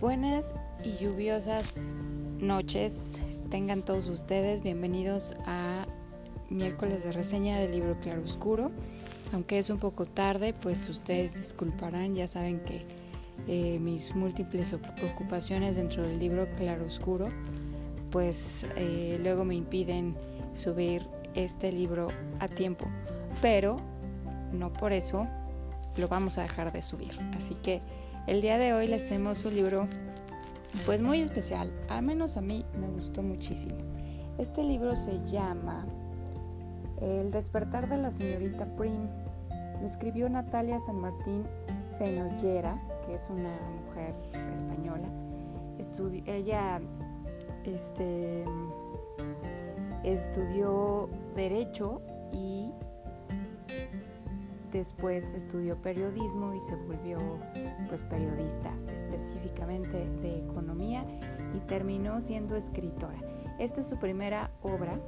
Buenas y lluviosas noches tengan todos ustedes. Bienvenidos a miércoles de reseña del libro Claroscuro. Aunque es un poco tarde, pues ustedes disculparán, ya saben que eh, mis múltiples ocupaciones dentro del libro Claroscuro, pues eh, luego me impiden subir este libro a tiempo. Pero no por eso lo vamos a dejar de subir. Así que el día de hoy les tenemos un libro pues muy especial, al menos a mí me gustó muchísimo. Este libro se llama El despertar de la señorita Prim. Lo escribió Natalia San Martín Fenollera, que es una mujer española. ella este, estudió Derecho y Después estudió periodismo y se volvió pues, periodista específicamente de economía y terminó siendo escritora. Esta es su primera obra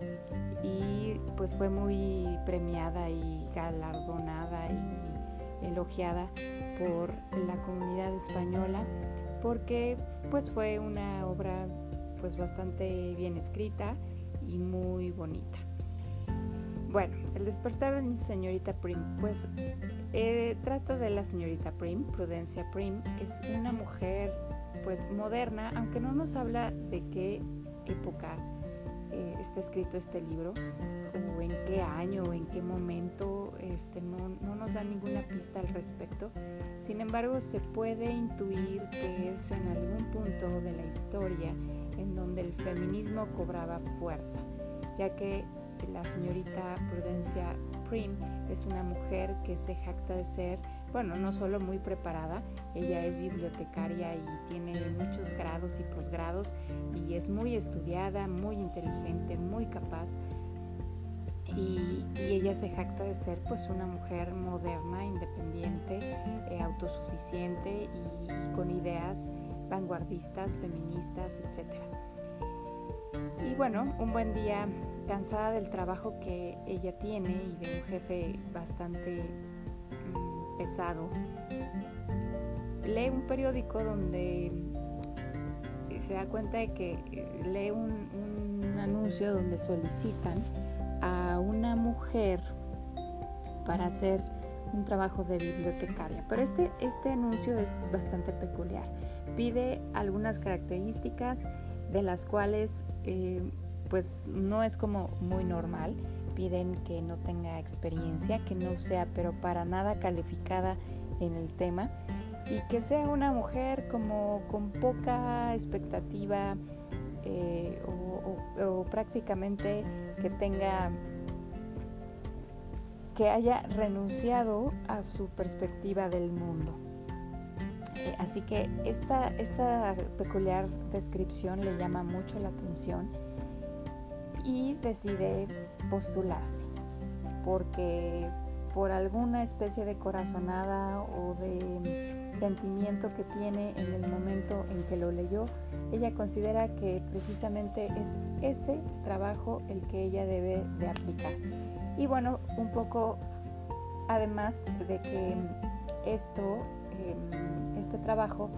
y pues fue muy premiada y galardonada y elogiada por la comunidad española porque pues fue una obra pues bastante bien escrita y muy bonita. Bueno, el despertar de la señorita Prim, pues eh, trata de la señorita Prim, Prudencia Prim, es una mujer pues moderna, aunque no nos habla de qué época eh, está escrito este libro o en qué año o en qué momento, este, no, no nos da ninguna pista al respecto. Sin embargo, se puede intuir que es en algún punto de la historia en donde el feminismo cobraba fuerza, ya que la señorita Prudencia Prim es una mujer que se jacta de ser, bueno, no solo muy preparada, ella es bibliotecaria y tiene muchos grados y posgrados y es muy estudiada, muy inteligente, muy capaz. Y, ella se jacta de ser pues una mujer moderna, independiente, eh, autosuficiente y, y con ideas vanguardistas, feministas, etc. Y bueno, un buen día cansada del trabajo que ella tiene y de un jefe bastante mm, pesado, lee un periódico donde se da cuenta de que eh, lee un, anuncio donde solicitan a una mujer para hacer un trabajo de bibliotecaria. Pero este, este anuncio es bastante peculiar. Pide algunas características de las cuales eh, pues no es como muy normal. Piden que no tenga experiencia, que no sea pero para nada calificada en el tema y que sea una mujer como con poca expectativa eh, o, prácticamente que tenga que haya renunciado a su perspectiva del mundo. Eh, así que esta, esta peculiar descripción le llama mucho la atención y decide postularse porque por alguna especie de corazonada o de sentimiento que tiene en el momento en que lo leyó, ella considera que precisamente es ese trabajo el que ella debe de aplicar. Y bueno, un poco además de que esto, em, este trabajo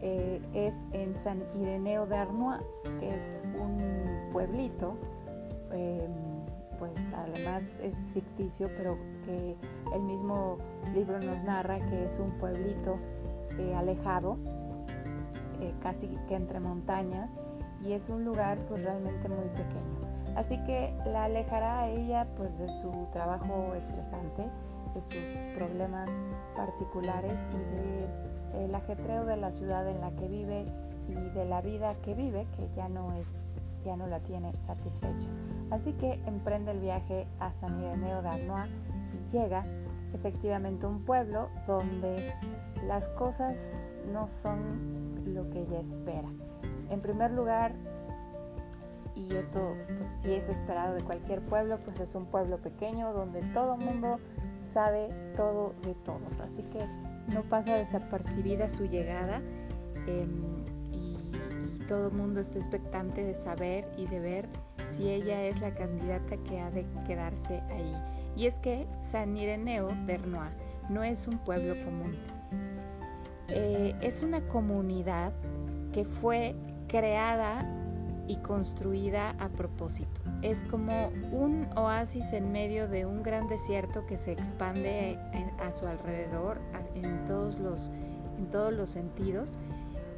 eh, es en San Ireneo de Arnois, que es un pueblito, em, pues además es ficticio, pero que el mismo libro nos narra que es un pueblito eh, alejado, eh, casi que entre montañas, y es un lugar pues realmente muy pequeño. Así que la alejará a ella pues de su trabajo estresante, de sus problemas particulares y de el ajetreo de la ciudad en la que vive y de la vida que vive, que ya no es ya no la tiene satisfecha. Así que emprende el viaje a San Ireneo de Arnois y llega efectivamente a un pueblo donde las cosas no son lo que ella espera. En primer lugar, y esto pues sí es esperado de cualquier pueblo, pues es un pueblo pequeño donde todo mundo sabe todo de todos. Así que no pasa desapercibida su llegada em, y, todo el mundo está expectante de saber y de ver si ella es la candidata que ha de quedarse ahí. Y es que San Ireneo de Arnois no es un pueblo común. eh, es una comunidad que fue creada y construida a propósito. Es como un oasis en medio de un gran desierto que se expande a su alrededor en todos los, en todos los sentidos,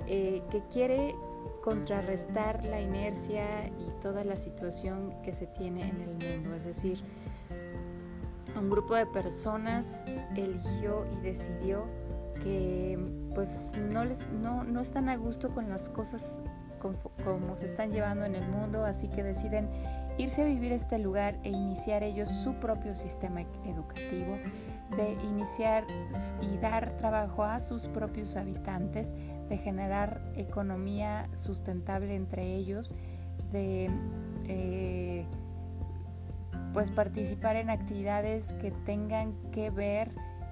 eh, que quiere contrarrestar la inercia y toda la situación que se tiene en el mundo. Es decir, un grupo de personas eligió y decidió que pues no, les, no, no están a gusto con las cosas como, se están llevando en el mundo, así que deciden irse a vivir este lugar e iniciar ellos su propio sistema educativo, de iniciar y dar trabajo a sus propios habitantes, de generar economía sustentable entre ellos, de eh, pues participar en actividades que tengan que ver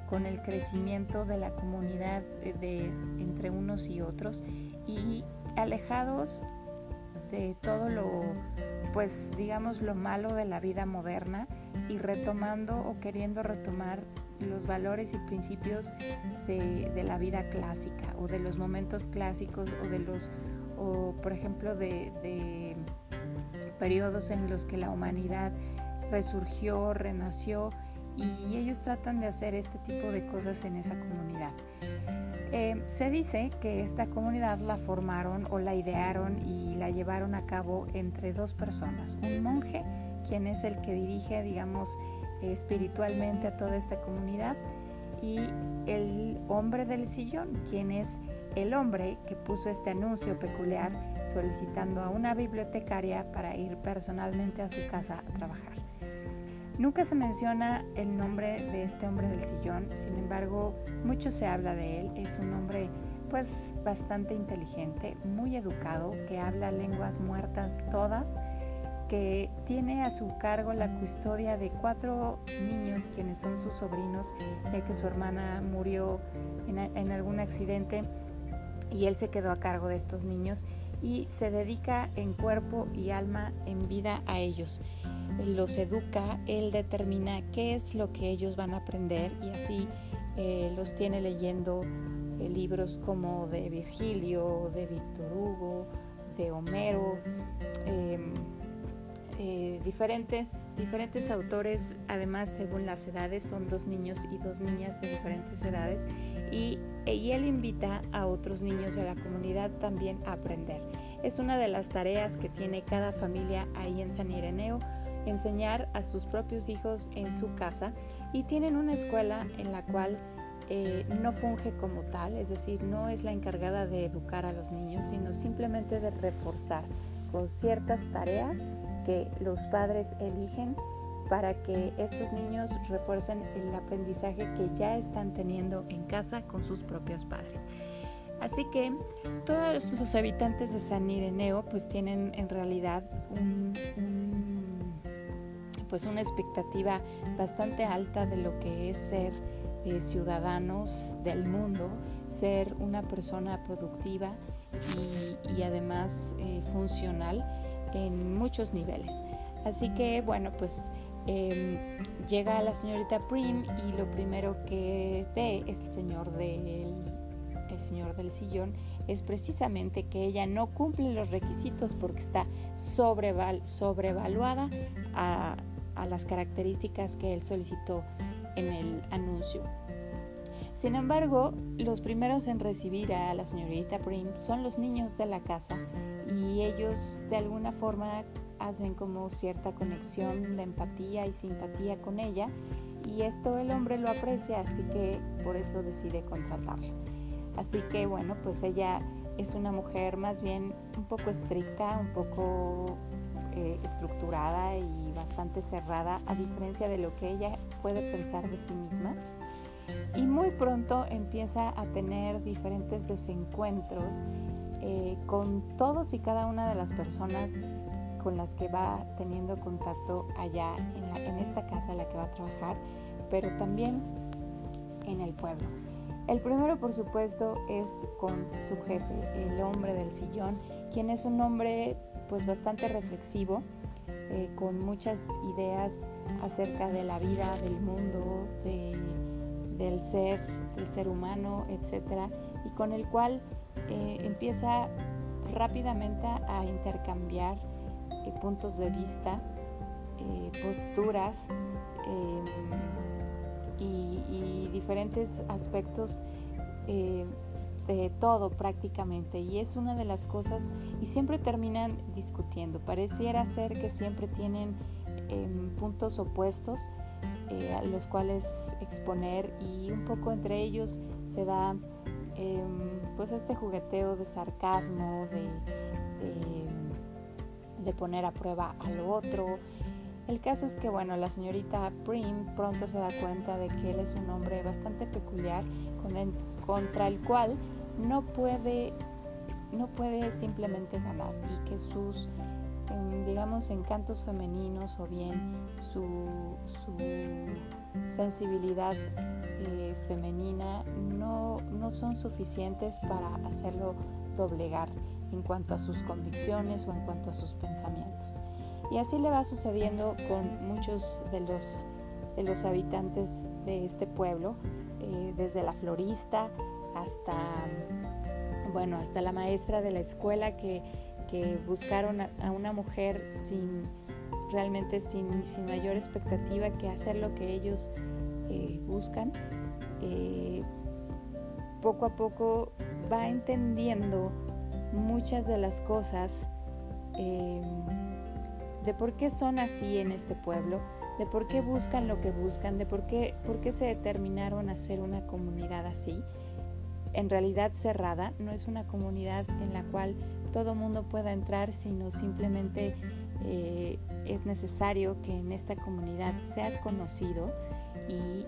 con el crecimiento de la comunidad de, entre unos y otros y alejados de todo lo, pues digamos, lo malo de la vida moderna y retomando o queriendo retomar los valores y principios de, la vida clásica o de los momentos clásicos o de los, o por ejemplo, de, de periodos en los que la humanidad resurgió, renació y ellos tratan de hacer este tipo de cosas en esa comunidad. Eh, se dice que esta comunidad la formaron o la idearon y la llevaron a cabo entre dos personas, un monje, quien es el que dirige, digamos, espiritualmente a toda esta comunidad, y el hombre del sillón, quien es el hombre que puso este anuncio peculiar solicitando a una bibliotecaria para ir personalmente a su casa a trabajar. Nunca se menciona el nombre de este hombre del sillón, sin embargo, mucho se habla de él. Es un hombre pues bastante inteligente, muy educado, que habla lenguas muertas todas, que tiene a su cargo la custodia de cuatro niños quienes son sus sobrinos, ya que su hermana murió en, en algún accidente y él se quedó a cargo de estos niños y se dedica en cuerpo y alma, en vida a ellos. Los educa, él determina qué es lo que ellos van a aprender y así eh, los tiene leyendo eh, libros como de Virgilio, de Víctor Hugo, de Homero, em, eh, diferentes, diferentes autores, además según las edades, son dos niños y dos niñas de diferentes edades, y, y él invita a otros niños de la comunidad también a aprender. Es una de las tareas que tiene cada familia ahí en San Ireneo, enseñar a sus propios hijos en su casa y tienen una escuela en la cual eh, no funge como tal, es decir, no es la encargada de educar a los niños, sino simplemente de reforzar con ciertas tareas que los padres eligen para que estos niños refuercen el aprendizaje que ya están teniendo en casa con sus propios padres. Así que todos los habitantes de San Ireneo pues tienen en realidad pues una expectativa bastante alta de lo que es ser eh, ciudadanos del mundo, ser una persona productiva y, además eh, funcional en muchos niveles. Así que bueno, pues em, llega la señorita Prim y lo primero que ve es el señor del, el señor del sillón es precisamente que ella no cumple los requisitos porque está sobreval, sobrevaluada a, a las características que él solicitó en el anuncio. Sin embargo, los primeros en recibir a la señorita Prim son los niños de la casa y ellos de alguna forma hacen como cierta conexión de empatía y simpatía con ella y esto el hombre lo aprecia, así que por eso decide contratarla. Así que bueno, pues ella es una mujer más bien un poco estricta, un poco eh, estructurada y bastante cerrada, a diferencia de lo que ella puede pensar de sí misma. Y muy pronto empieza a tener diferentes desencuentros eh, con todos y cada una de las personas con las que va teniendo contacto allá en, esta casa en la que va a trabajar, pero también en el pueblo. El primero, por supuesto, es con su jefe, el hombre del sillón, quien es un hombre pues bastante reflexivo, eh, con muchas ideas acerca de la vida, del mundo, del ser, del ser humano, etc. Y con el cual eh, empieza rápidamente a intercambiar eh, puntos de vista, eh, posturas em, y, diferentes aspectos de todo prácticamente y es una de las cosas y siempre terminan discutiendo pareciera ser que siempre tienen em, puntos opuestos a los cuales exponer y un poco entre ellos se da Em, pues este jugueteo de sarcasmo, de, de, poner a prueba al otro. El caso es que, bueno, la señorita Prim pronto se da cuenta de que él es un hombre bastante peculiar con contra el cual no puede, no puede simplemente ganar y que sus, em, digamos, femeninos o bien su, su sensibilidad eh, femenina no, no son suficientes para hacerlo doblegar en cuanto a sus convicciones o en cuanto a sus pensamientos. Y así le va sucediendo con muchos de los, de los habitantes de este pueblo, eh, desde la florista hasta, bueno, hasta la maestra de la escuela que, que buscaron a, una mujer sin realmente sin, sin, mayor expectativa que hacer lo que ellos eh, buscan. Eh, poco a poco va entendiendo muchas de las cosas eh, de por qué son así en este pueblo, de por qué buscan lo que buscan, de por qué, por qué se determinaron a ser una comunidad así. En realidad cerrada, no es una comunidad en la cual todo mundo pueda entrar, sino simplemente eh, es necesario que en esta comunidad seas conocido y,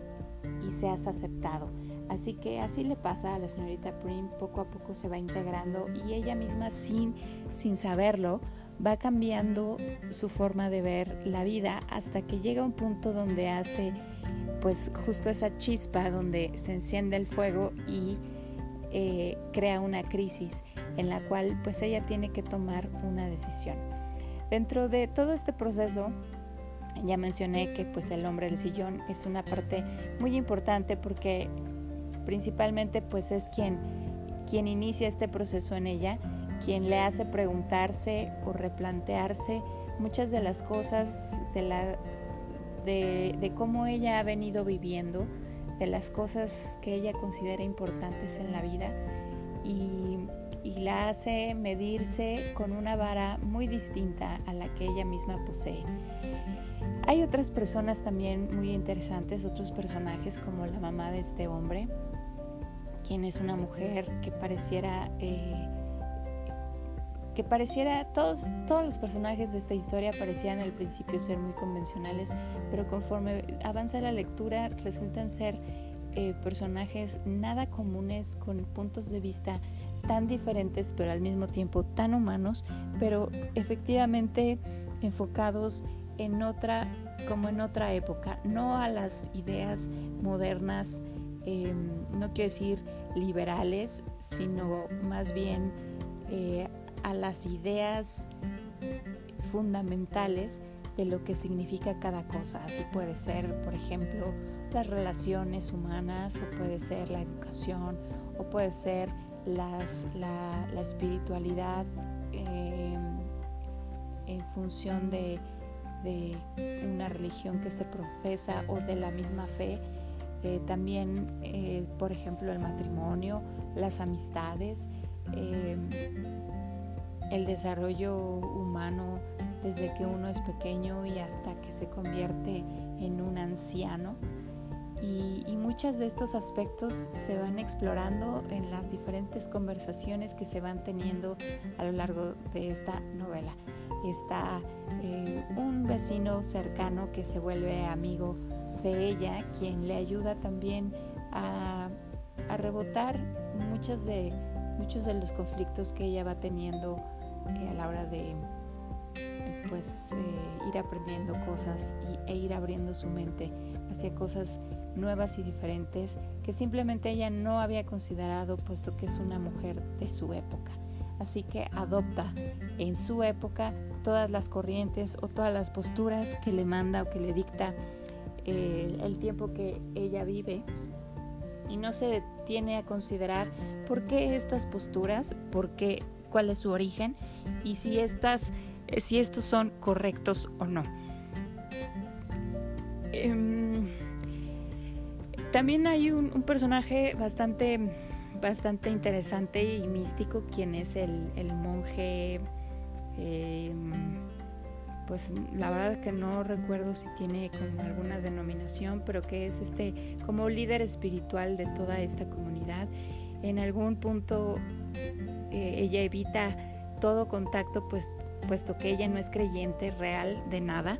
y seas aceptado. Así que así le pasa a la señorita Prim, poco a poco se va integrando y ella misma sin, sin saberlo va cambiando su forma de ver la vida hasta que llega un punto donde hace pues justo esa chispa donde se enciende el fuego y eh, crea una crisis en la cual pues ella tiene que tomar una decisión. Dentro de todo este proceso ya mencioné que pues el hombre del sillón es una parte muy importante porque principalmente pues es quien, quien inicia este proceso en ella, quien le hace preguntarse o replantearse muchas de las cosas de, la, de, cómo ella ha venido viviendo, de las cosas que ella considera importantes en la vida y, la hace medirse con una vara muy distinta a la que ella misma posee. Hay otras personas también muy interesantes, otros personajes como la mamá de este hombre, quien es una mujer que pareciera... Eh, que pareciera, todos, todos los personajes de esta historia parecían al principio ser muy convencionales, pero conforme avanza la lectura resultan ser eh, personajes nada comunes con puntos de vista tan diferentes pero al mismo tiempo tan humanos, pero efectivamente enfocados en otra, como en otra época, no a las ideas modernas, em, no quiero decir liberales, sino más bien eh, a las ideas fundamentales de lo que significa cada cosa. Así puede ser, por ejemplo, las relaciones humanas, o puede ser la educación, o puede ser las, la, espiritualidad em, en función de una religión que se profesa o de la misma fe. Eh, también, eh, por ejemplo, el matrimonio, las amistades, eh, el desarrollo humano desde que uno es pequeño y hasta que se convierte en un anciano. Y, y, muchos de estos aspectos se van explorando en las diferentes conversaciones que se van teniendo a lo largo de esta novela está eh, un vecino cercano que se vuelve amigo de ella, quien le ayuda también a, rebotar muchas de, muchos de los conflictos que ella va teniendo eh, a la hora de pues eh, ir aprendiendo cosas e ir abriendo su mente hacia cosas nuevas y diferentes que simplemente ella no había considerado puesto que es una mujer de su época. Así que adopta en su época todas las corrientes o todas las posturas que le manda o que le dicta el, tiempo que ella vive y no se detiene a considerar por qué estas posturas, por qué, cuál es su origen y si, estas, si estos son correctos o no. Em, también hay un, personaje bastante, bastante interesante y místico, quien es el, monje, em, pues la verdad que no recuerdo si tiene como alguna denominación, pero que es este como líder espiritual de toda esta comunidad. En algún punto eh, ella evita todo contacto, pues, puesto que ella no es creyente real de nada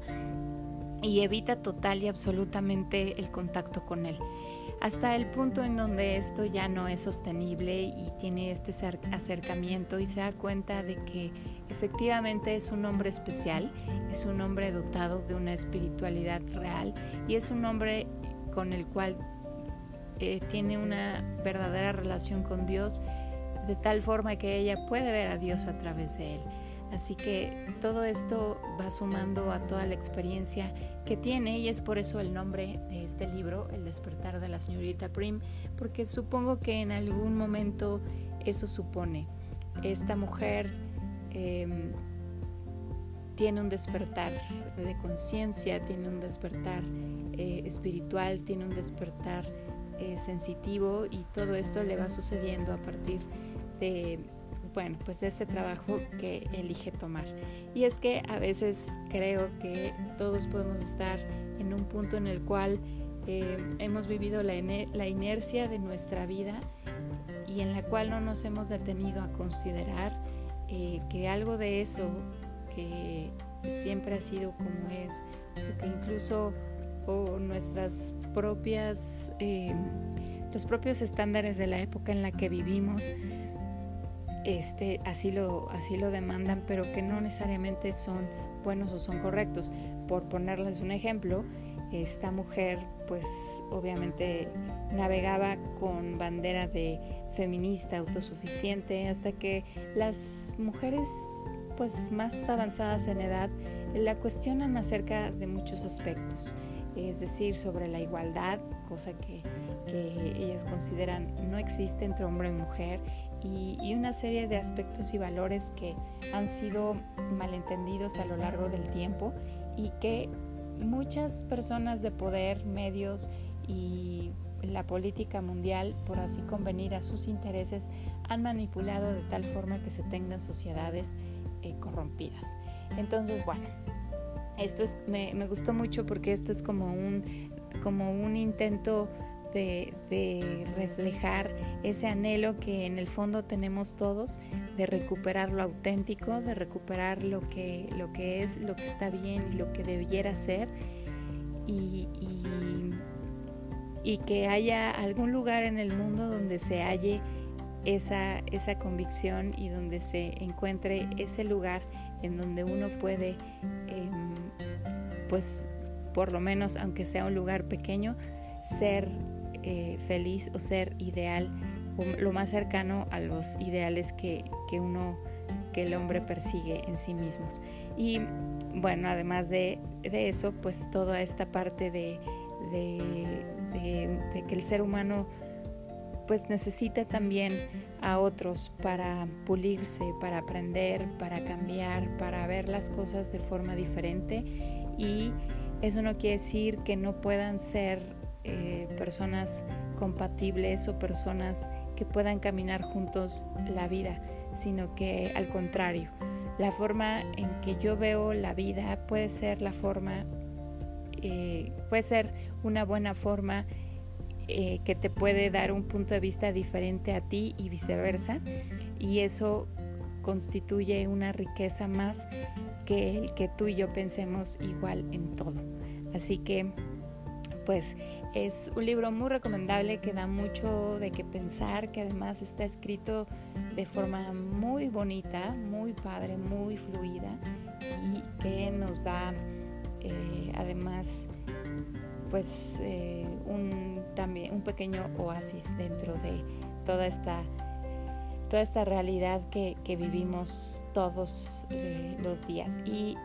y evita total y absolutamente el contacto con él. Hasta el punto en donde esto ya no es sostenible y tiene este acercamiento y se da cuenta de que efectivamente es un hombre especial, es un hombre dotado de una espiritualidad real y es un hombre con el cual eh, tiene una verdadera relación con Dios de tal forma que ella puede ver a Dios a través de él. Así que todo esto va sumando a toda la experiencia que tiene y es por eso el nombre de este libro, El despertar de la señorita Prim, porque supongo que en algún momento eso supone. Esta mujer em, tiene un despertar de conciencia, tiene un despertar eh, espiritual, tiene un despertar eh, sensitivo y todo esto le va sucediendo a partir de bueno, pues este trabajo que elige tomar. Y es que a veces creo que todos podemos estar en un punto en el cual eh, hemos vivido la, inercia de nuestra vida y en la cual no nos hemos detenido a considerar eh, que algo de eso que siempre ha sido como es, o que incluso o nuestras propias, eh, los propios estándares de la época en la que vivimos, este, así, lo, así lo demandan, pero que no necesariamente son buenos o son correctos. Por ponerles un ejemplo, esta mujer pues obviamente navegaba con bandera de feminista autosuficiente hasta que las mujeres pues más avanzadas en edad la cuestionan acerca de muchos aspectos, es decir, sobre la igualdad, cosa que, que ellas consideran no existe entre hombre y mujer y, una serie de aspectos y valores que han sido malentendidos a lo largo del tiempo y que muchas personas de poder, medios y la política mundial, por así convenir a sus intereses, han manipulado de tal forma que se tengan sociedades eh, corrompidas. Entonces, bueno, esto es, me, me, gustó mucho porque esto es como un, como un intento de, reflejar ese anhelo que en el fondo tenemos todos de recuperar lo auténtico, de recuperar lo que, lo que es, lo que está bien y lo que debiera ser. Y, y, que haya algún lugar en el mundo donde se halle esa, esa convicción y donde se encuentre ese lugar en donde uno puede, em, pues por lo menos aunque sea un lugar pequeño, ser eh, feliz o ser ideal, lo más cercano a los ideales que, uno, que el hombre persigue en sí mismos. Y bueno, además de, eso, pues toda esta parte de, de, que el ser humano pues necesita también a otros para pulirse, para aprender, para cambiar, para ver las cosas de forma diferente y eso no quiere decir que no puedan ser eh, personas compatibles o personas que puedan caminar juntos la vida, sino que al contrario, la forma en que yo veo la vida puede ser la forma, eh, puede ser una buena forma eh, que te puede dar un punto de vista diferente a ti y viceversa, y eso constituye una riqueza más que el que tú y yo pensemos igual en todo. Así que, pues es un libro muy recomendable que da mucho de qué pensar, que además está escrito de forma muy bonita, muy padre, muy fluida y que nos da eh, además pues eh, un, también un pequeño oasis dentro de toda esta toda esta realidad que, vivimos todos eh, los días. Y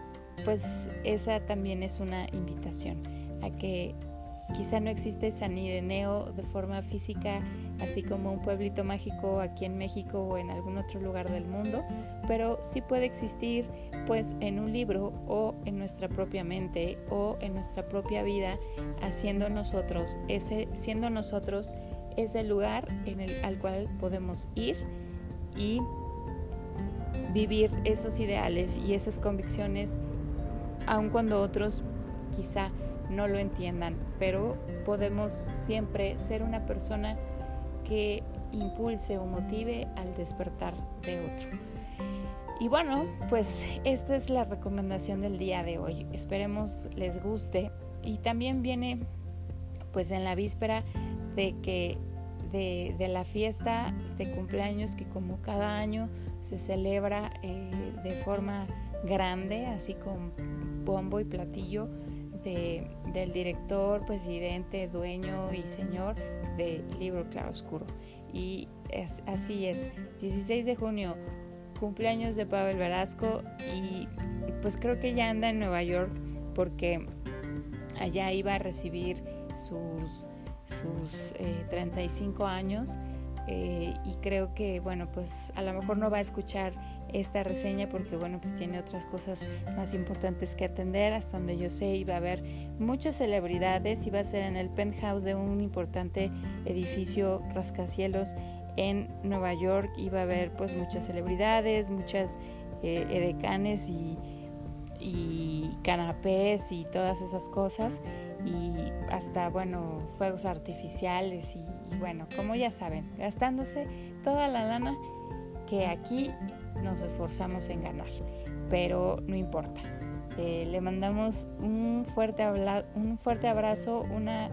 pues esa también es una invitación a que quizá no existe San Ireneo de forma física, así como un pueblito mágico aquí en México o en algún otro lugar del mundo, pero sí puede existir pues en un libro o en nuestra propia mente o en nuestra propia vida, haciendo nosotros ese, siendo nosotros ese lugar en el, al cual podemos ir y vivir esos ideales y esas convicciones, aun cuando otros quizá no lo entiendan, pero podemos siempre ser una persona que impulse o motive al despertar de otro. Y bueno, pues esta es la recomendación del día de hoy. Esperemos les guste y también viene pues en la víspera de que de, la fiesta de cumpleaños que como cada año se celebra eh, de forma grande, así con bombo y platillo del director, presidente, dueño y señor del libro Claroscuro. Y es, así es, 16 de junio, cumpleaños de Pavel Velasco y pues creo que ya anda en Nueva York porque allá iba a recibir sus, sus 35 eh, años eh, y creo que bueno pues a lo mejor no va a escuchar esta reseña porque bueno pues tiene otras cosas más importantes que atender. Hasta donde yo sé iba a haber muchas celebridades iba a ser en el penthouse de un importante edificio rascacielos en Nueva York. Iba a haber pues muchas celebridades muchas eh, edecanes y, canapés y todas esas cosas. Y hasta bueno fuegos artificiales y bueno como ya saben gastándose toda la lana que aquí nos esforzamos en ganar, pero no importa. Eh, le mandamos un fuerte, un fuerte abrazo, una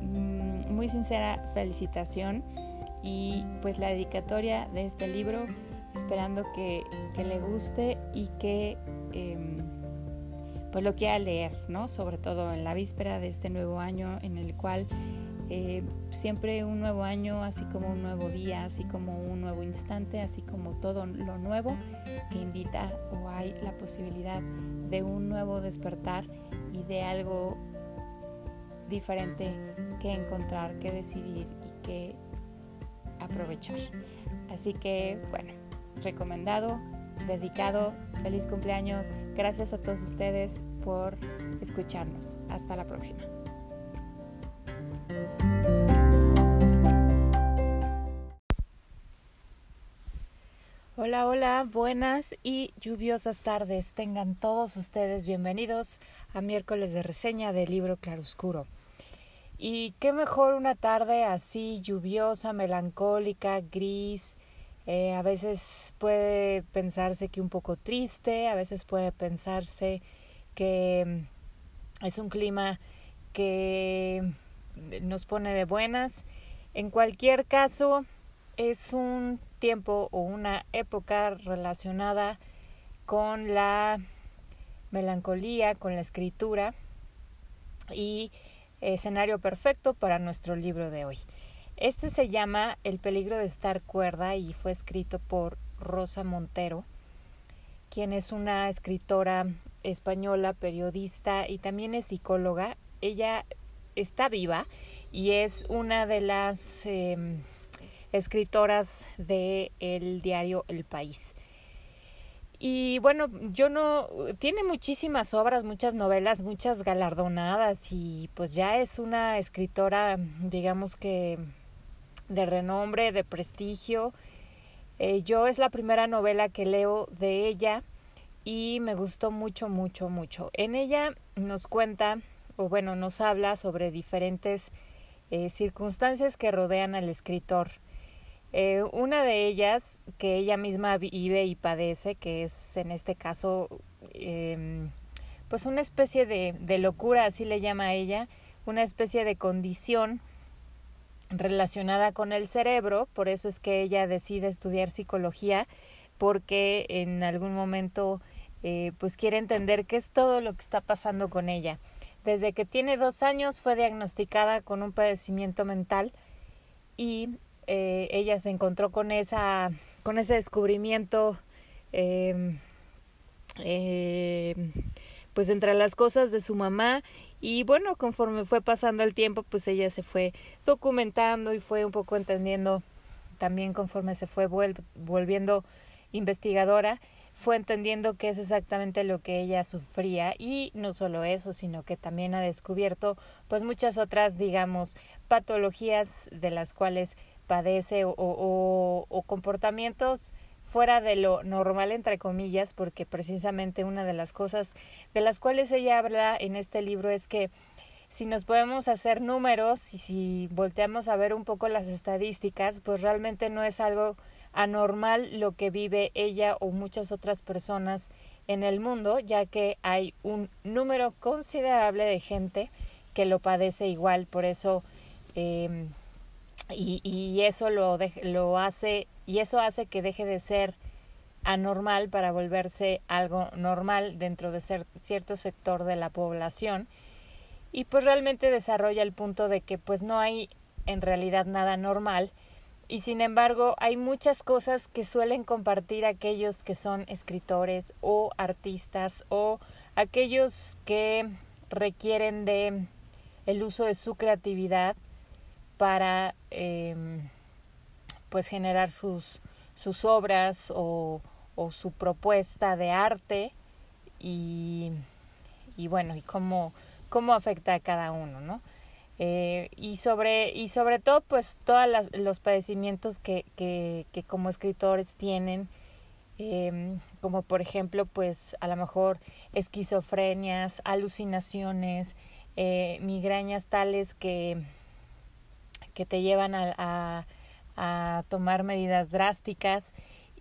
mm, muy sincera felicitación y pues la dedicatoria de este libro, esperando que, le guste y que em, pues lo quiera leer, ¿no? Sobre todo en la víspera de este nuevo año en el cual eh, siempre un nuevo año, así como un nuevo día, así como un nuevo instante, así como todo lo nuevo que invita o hay la posibilidad de un nuevo despertar y de algo diferente que encontrar, que decidir y que aprovechar. Así que, bueno, recomendado, dedicado, feliz cumpleaños. Gracias a todos ustedes por escucharnos. Hasta la próxima. Hola, hola, buenas y lluviosas tardes. Tengan todos ustedes bienvenidos a miércoles de reseña del libro Claroscuro. Y qué mejor una tarde así lluviosa, melancólica, gris. Eh, a veces puede pensarse que un poco triste, a veces puede pensarse que mm, es un clima que nos pone de buenas. En cualquier caso, es un tiempo o una época relacionada con la melancolía, con la escritura y escenario perfecto para nuestro libro de hoy. Este se llama El peligro de estar cuerda y fue escrito por Rosa Montero, quien es una escritora española, periodista y también es psicóloga. Ella está viva y es una de las em, escritoras del el diario El País. Y bueno, yo no, tiene muchísimas obras, muchas novelas, muchas galardonadas y pues ya es una escritora, digamos que de renombre, de prestigio. Eh, yo es la primera novela que leo de ella y me gustó mucho, mucho, mucho. En ella nos cuenta, o bueno, nos habla sobre diferentes eh, circunstancias que rodean al escritor. Eh, una de ellas que ella misma vive y padece, que es en este caso eh, pues una especie de, locura, así le llama ella, una especie de condición relacionada con el cerebro, por eso es que ella decide estudiar psicología, porque en algún momento eh, pues quiere entender qué es todo lo que está pasando con ella. Desde que tiene dos años fue diagnosticada con un padecimiento mental y eh, ella se encontró con esa con ese descubrimiento eh, eh, pues entre las cosas de su mamá Y bueno, conforme fue pasando el tiempo, pues ella se fue documentando y fue un poco entendiendo también conforme se fue volviendo investigadora, fue entendiendo qué es exactamente lo que ella sufría y no solo eso, sino que también ha descubierto pues muchas otras, digamos, patologías de las cuales padece o, o, o comportamientos fuera de lo normal entre comillas porque precisamente una de las cosas de las cuales ella habla en este libro es que si nos podemos hacer números y si volteamos a ver un poco las estadísticas, pues realmente no es algo anormal lo que vive ella o muchas otras personas en el mundo, ya que hay un número considerable de gente que lo padece igual, por eso eh, y, y, eso lo, lo hace y eso hace que deje de ser anormal para volverse algo normal dentro de ser, cierto sector de la población. Y pues realmente desarrolla el punto de que pues no hay en realidad nada normal y sin embargo hay muchas cosas que suelen compartir aquellos que son escritores o artistas o aquellos que requieren de el uso de su creatividad para eh, pues generar sus, sus obras o, o su propuesta de arte y, y bueno y cómo cómo afecta a cada uno, ¿no? Eh, y sobre y sobre todo pues todos los padecimientos que, que, que, como escritores tienen eh, como por ejemplo pues a lo mejor esquizofrenias alucinaciones eh, migrañas tales que que te llevan a, a, a tomar medidas drásticas.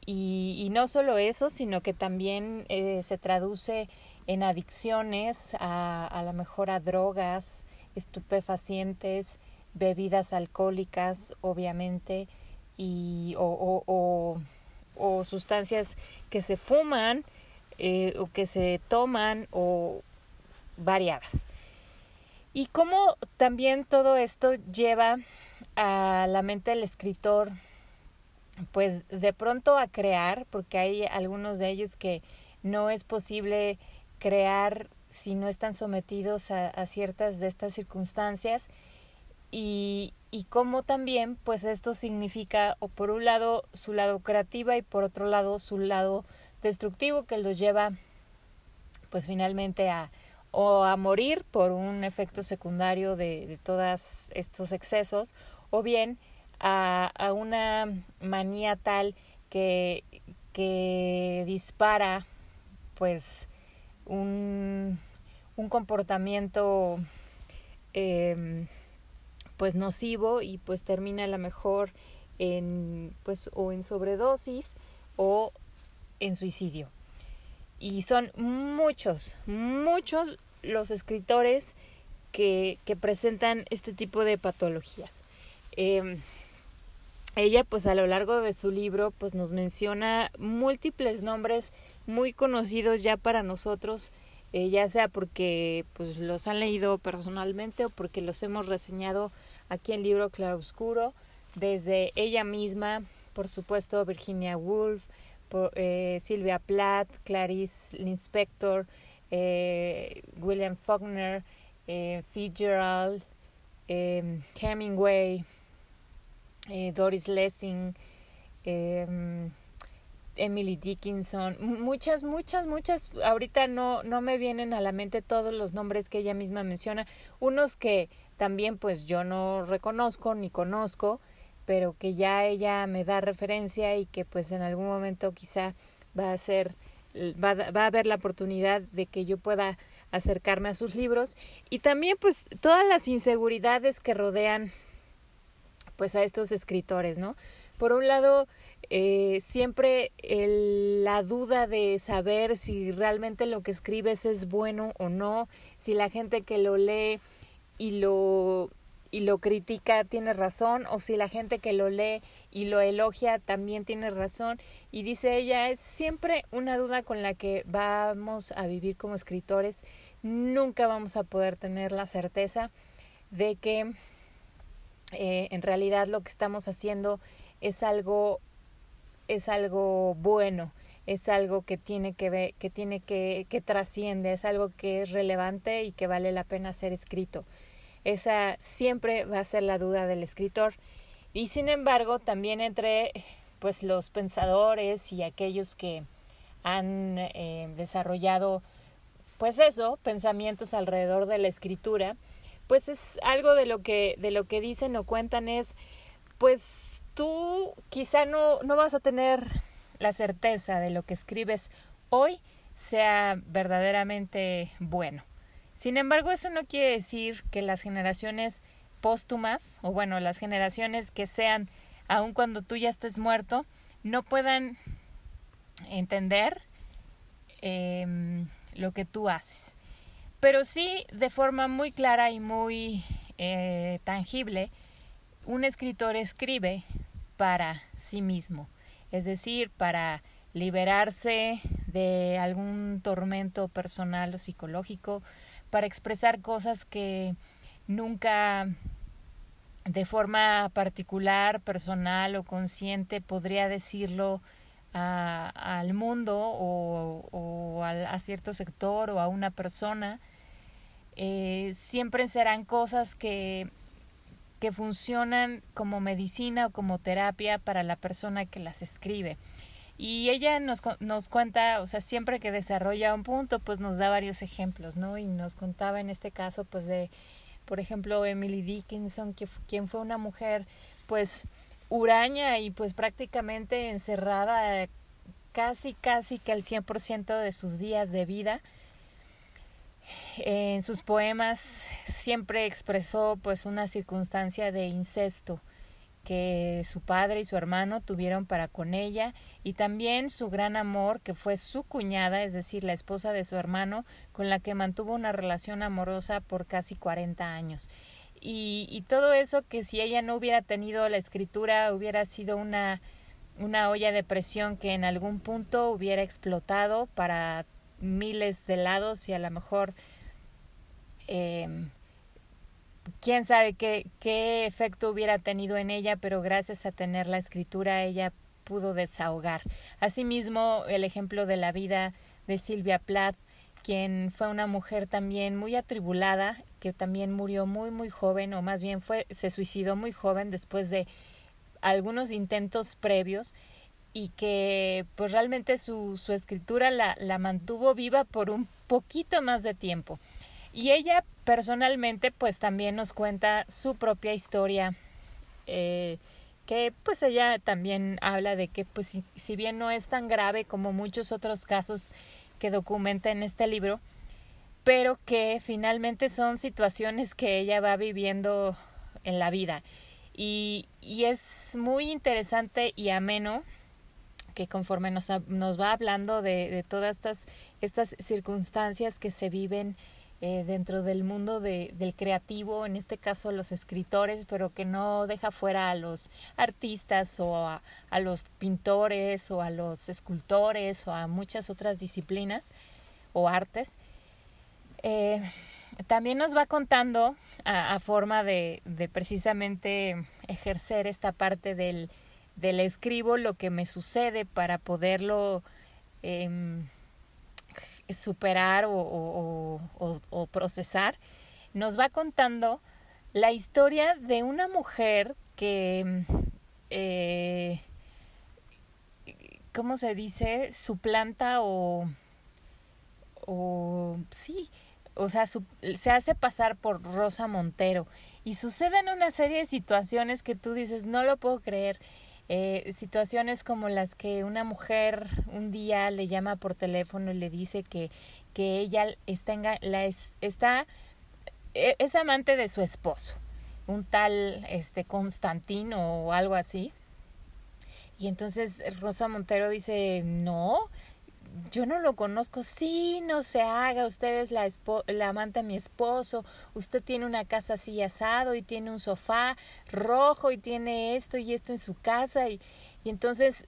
Y, y, no solo eso sino que también eh, se traduce en adicciones, a, a lo mejor a drogas, estupefacientes, bebidas alcohólicas, obviamente, y, o, o, o, o sustancias que se fuman eh, o que se toman o variadas. Y cómo también todo esto lleva a la mente del escritor, pues de pronto a crear, porque hay algunos de ellos que no es posible crear si no están sometidos a, a ciertas de estas circunstancias. Y, y cómo también pues esto significa o por un lado su lado creativa y por otro lado su lado destructivo que los lleva pues finalmente a o a morir por un efecto secundario de, de todos estos excesos o bien a, a una manía tal que, que dispara pues un, un comportamiento eh, pues nocivo y pues termina a lo mejor en pues o en sobredosis o en suicidio. Y son muchos, muchos los escritores que, que presentan este tipo de patologías. Eh, ella pues a lo largo de su libro pues nos menciona múltiples nombres muy conocidos ya para nosotros, eh, ya sea porque pues los han leído personalmente o porque los hemos reseñado aquí en libro Claroscuro, desde ella misma, por supuesto Virginia Woolf, eh, Silvia Plath, Clarice Linspector, eh, William Faulkner, Fitzgerald, eh, Hemingway, eh, Doris Lessing, eh, Emily Dickinson, muchas, muchas, muchas, ahorita no, no me vienen a la mente todos los nombres que ella misma menciona, unos que también pues yo no reconozco ni conozco, pero que ya ella me da referencia y que pues en algún momento quizá va a ser, va, va a haber la oportunidad de que yo pueda acercarme a sus libros. Y también pues todas las inseguridades que rodean pues a estos escritores, ¿no? Por un lado, eh, siempre la duda de saber si realmente lo que escribes es bueno o no, si la gente que lo lee y lo y lo critica tiene razón o si la gente que lo lee y lo elogia también tiene razón y dice ella es siempre una duda con la que vamos a vivir como escritores nunca vamos a poder tener la certeza de que eh, en realidad lo que estamos haciendo es algo es algo bueno es algo que tiene que ver, que tiene que, que trasciende, es algo que es relevante y que vale la pena ser escrito. Esa siempre va a ser la duda del escritor. Y sin embargo, también entre pues los pensadores y aquellos que han eh, desarrollado pues eso, pensamientos alrededor de la escritura, pues es algo de lo que de lo que dicen o cuentan es pues tú quizá no no vas a tener la certeza de lo que escribes hoy sea verdaderamente bueno. Sin embargo, eso no quiere decir que las generaciones póstumas, o bueno, las generaciones que sean, aun cuando tú ya estés muerto, no puedan entender em, lo que tú haces. Pero sí, de forma muy clara y muy eh, tangible, un escritor escribe para sí mismo, es decir, para liberarse de algún tormento personal o psicológico, para expresar cosas que nunca de forma particular, personal o consciente podría decirlo al mundo o, a, cierto sector o a una persona. Eh, siempre serán cosas que, que funcionan como medicina o como terapia para la persona que las escribe. Y ella nos, nos cuenta, o sea, siempre que desarrolla un punto, pues nos da varios ejemplos, ¿no? Y nos contaba en este caso, pues de, por ejemplo, Emily Dickinson, que, quien fue una mujer, pues, huraña y pues prácticamente encerrada casi, casi que al 100% de sus días de vida. En sus poemas siempre expresó pues una circunstancia de incesto que su padre y su hermano tuvieron para con ella y también su gran amor que fue su cuñada, es decir, la esposa de su hermano, con la que mantuvo una relación amorosa por casi 40 años. Y, y todo eso que si ella no hubiera tenido la escritura hubiera sido una, una olla de presión que en algún punto hubiera explotado para miles de lados y a lo mejor eh, quién sabe qué, qué efecto hubiera tenido en ella, pero gracias a tener la escritura ella pudo desahogar. Asimismo, el ejemplo de la vida de Silvia Plath, quien fue una mujer también muy atribulada, que también murió muy muy joven, o más bien fue, se suicidó muy joven después de algunos intentos previos y que pues realmente su, su escritura la, la mantuvo viva por un poquito más de tiempo. Y ella personalmente pues también nos cuenta su propia historia, eh, que pues ella también habla de que pues si, si, bien no es tan grave como muchos otros casos que documenta en este libro, pero que finalmente son situaciones que ella va viviendo en la vida. Y, y es muy interesante y ameno que conforme nos, nos va hablando de, de todas estas, estas circunstancias que se viven eh, dentro del mundo de, del creativo, en este caso los escritores, pero que no deja fuera a los artistas o a, a los pintores o a los escultores o a muchas otras disciplinas o artes. Eh, también nos va contando a, forma de, de, precisamente ejercer esta parte del, del escribo lo que me sucede para poderlo eh, superar o, procesar, nos va contando la historia de una mujer que, eh, ¿cómo se dice? Suplanta o, o sí, o sea, se hace pasar por Rosa Montero y suceden una serie de situaciones que tú dices, no lo puedo creer. Eh, situaciones como las que una mujer un día le llama por teléfono y le dice que, que ella está, la es, está e, es amante de su esposo, un tal este Constantino o algo así. Y entonces Rosa Montero dice, no, yo no lo conozco, sí, no se haga, usted es la, la amante de mi esposo, usted tiene una casa así asado y tiene un sofá rojo y tiene esto y esto en su casa y, y entonces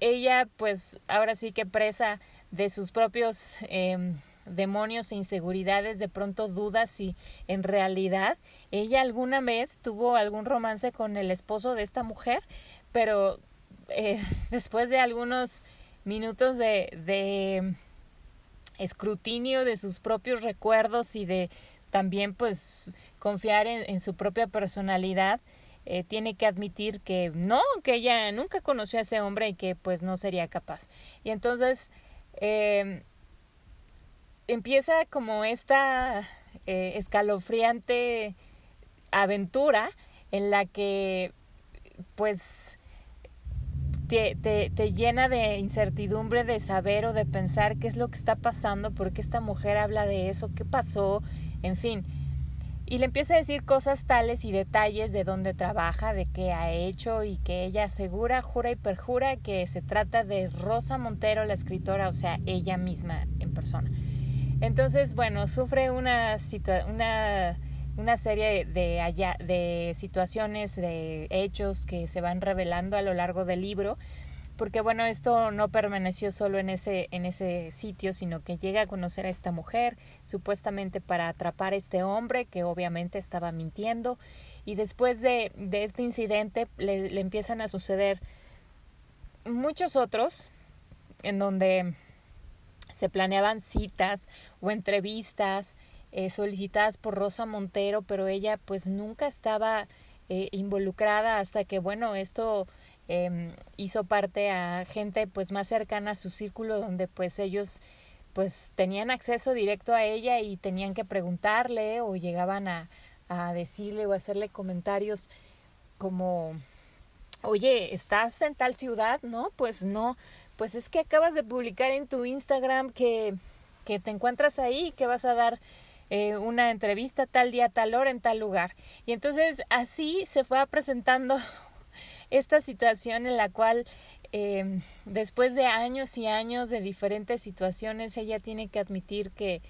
ella pues ahora sí que presa de sus propios eh, demonios e inseguridades, de pronto duda si en realidad ella alguna vez tuvo algún romance con el esposo de esta mujer, pero eh, después de algunos minutos de, de escrutinio de sus propios recuerdos y de también pues confiar en, su propia personalidad, eh, tiene que admitir que no, que ella nunca conoció a ese hombre y que pues no sería capaz. Y entonces eh, empieza como esta eh, escalofriante aventura en la que pues te, llena de incertidumbre de saber o de pensar qué es lo que está pasando, por qué esta mujer habla de eso, qué pasó, en fin. Y le empieza a decir cosas tales y detalles de dónde trabaja, de qué ha hecho y que ella asegura, jura y perjura que se trata de Rosa Montero, la escritora, o sea, ella misma en persona. Entonces, bueno, sufre una, una, una serie de, allá, de situaciones, de hechos que se van revelando a lo largo del libro porque bueno, esto no permaneció solo en ese, en ese sitio, sino que llega a conocer a esta mujer, supuestamente para atrapar a este hombre, que obviamente estaba mintiendo, y después de, de este incidente le, le empiezan a suceder muchos otros, en donde se planeaban citas o entrevistas eh, solicitadas por Rosa Montero, pero ella pues nunca estaba eh, involucrada hasta que bueno, esto eh, hizo parte a gente pues más cercana a su círculo donde pues ellos pues tenían acceso directo a ella y tenían que preguntarle o llegaban a, a decirle o hacerle comentarios como oye, ¿estás en tal ciudad? No, pues no, pues es que acabas de publicar en tu Instagram que, que te encuentras ahí, que vas a dar eh, una entrevista tal día, tal hora, en tal lugar. Y entonces así se fue presentando esta situación en la cual eh, después de años y años de diferentes situaciones ella tiene que admitir que,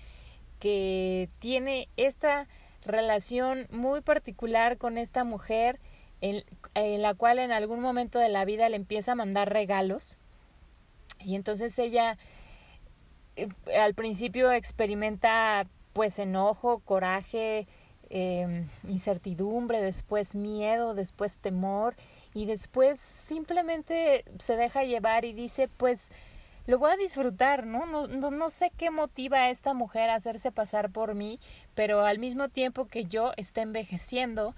que tiene esta relación muy particular con esta mujer en, la cual en algún momento de la vida le empieza a mandar regalos y entonces ella eh, al principio experimenta pues enojo, coraje, eh, incertidumbre, después miedo, después temor y después simplemente se deja llevar y dice pues lo voy a disfrutar, ¿no? No, no, no sé qué motiva a esta mujer a hacerse pasar por mí, pero al mismo tiempo que yo está envejeciendo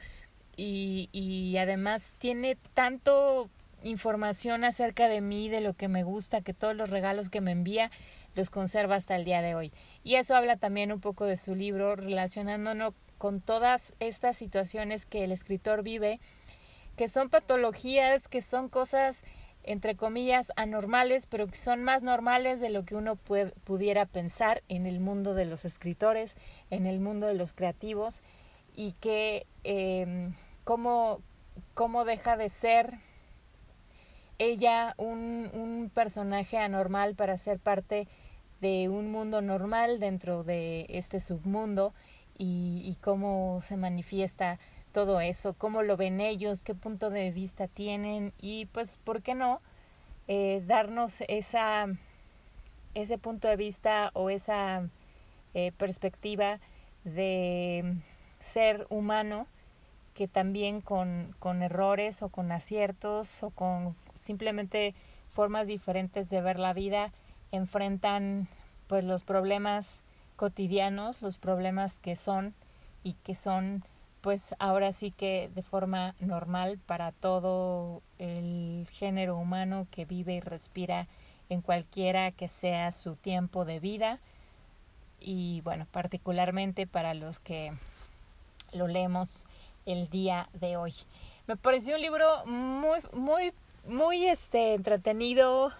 y, y además tiene tanto información acerca de mí, de lo que me gusta, que todos los regalos que me envía los conserva hasta el día de hoy. Y eso habla también un poco de su libro, relacionándonos con todas estas situaciones que el escritor vive que son patologías, que son cosas entre comillas anormales, pero que son más normales de lo que uno pudiera pensar en el mundo de los escritores, en el mundo de los creativos, y que eh, cómo, cómo deja de ser ella un, un personaje anormal para ser parte de un mundo normal dentro de este submundo y, cómo se manifiesta todo eso, cómo lo ven ellos, qué punto de vista tienen y pues, ¿por qué no? Eh, darnos esa, ese punto de vista o esa eh, perspectiva de ser humano que también con, con errores o con aciertos o con simplemente formas diferentes de ver la vida enfrentan pues los problemas cotidianos, los problemas que son y que son pues ahora sí que de forma normal para todo el género humano que vive y respira en cualquiera que sea su tiempo de vida y bueno, particularmente para los que lo leemos el día de hoy. Me pareció un libro muy muy muy este entretenido,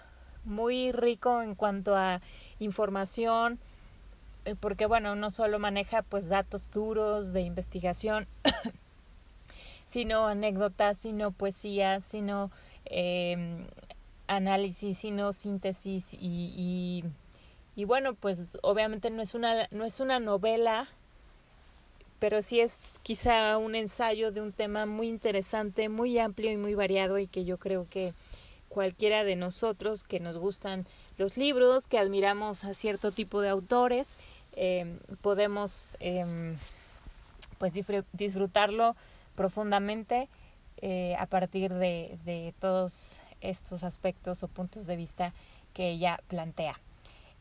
muy rico en cuanto a información, eh, porque bueno, no solo maneja pues datos duros de investigación, sino anécdotas, sino poesía, sino eh, análisis, sino síntesis y, y, y, bueno, pues obviamente no es una, no es una novela, pero sí es quizá un ensayo de un tema muy interesante, muy amplio y muy variado y que yo creo que cualquiera de nosotros que nos gustan los libros, que admiramos a cierto tipo de autores, eh, podemos eh, pues disfrutarlo profundamente eh, a partir de, de, todos estos aspectos o puntos de vista que ella plantea.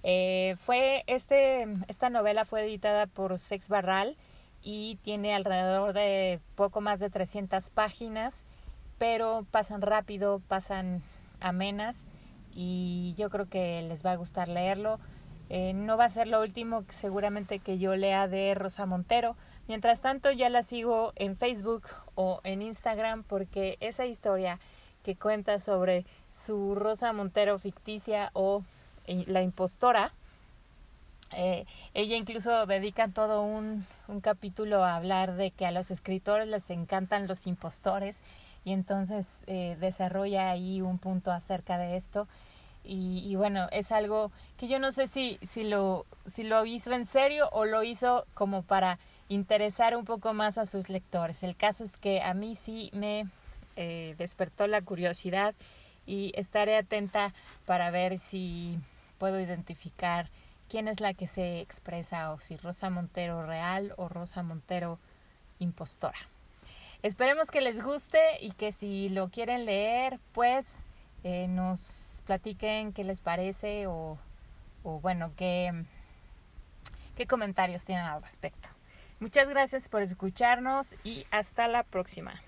Eh, fue este, esta novela fue editada por Sex Barral y tiene alrededor de poco más de 300 páginas, pero pasan rápido, pasan amenas y yo creo que les va a gustar leerlo. Eh, no va a ser lo último seguramente que yo lea de Rosa Montero. Mientras tanto ya la sigo en Facebook o en Instagram porque esa historia que cuenta sobre su Rosa Montero ficticia o la impostora, eh, ella incluso dedica todo un capítulo a hablar de que a los escritores les encantan los impostores y entonces eh, desarrolla ahí un punto acerca de esto y, bueno es algo que yo no sé si si lo si lo hizo en serio o lo hizo como para interesar un poco más a sus lectores el caso es que a mí sí me eh, despertó la curiosidad y estaré atenta para ver si puedo identificar quién es la que se expresa o si Rosa Montero real o Rosa Montero impostora. Esperemos que les guste y que si lo quieren leer, pues eh, nos platiquen qué les parece o, o bueno, qué, qué comentarios tienen al respecto. Muchas gracias por escucharnos y hasta la próxima.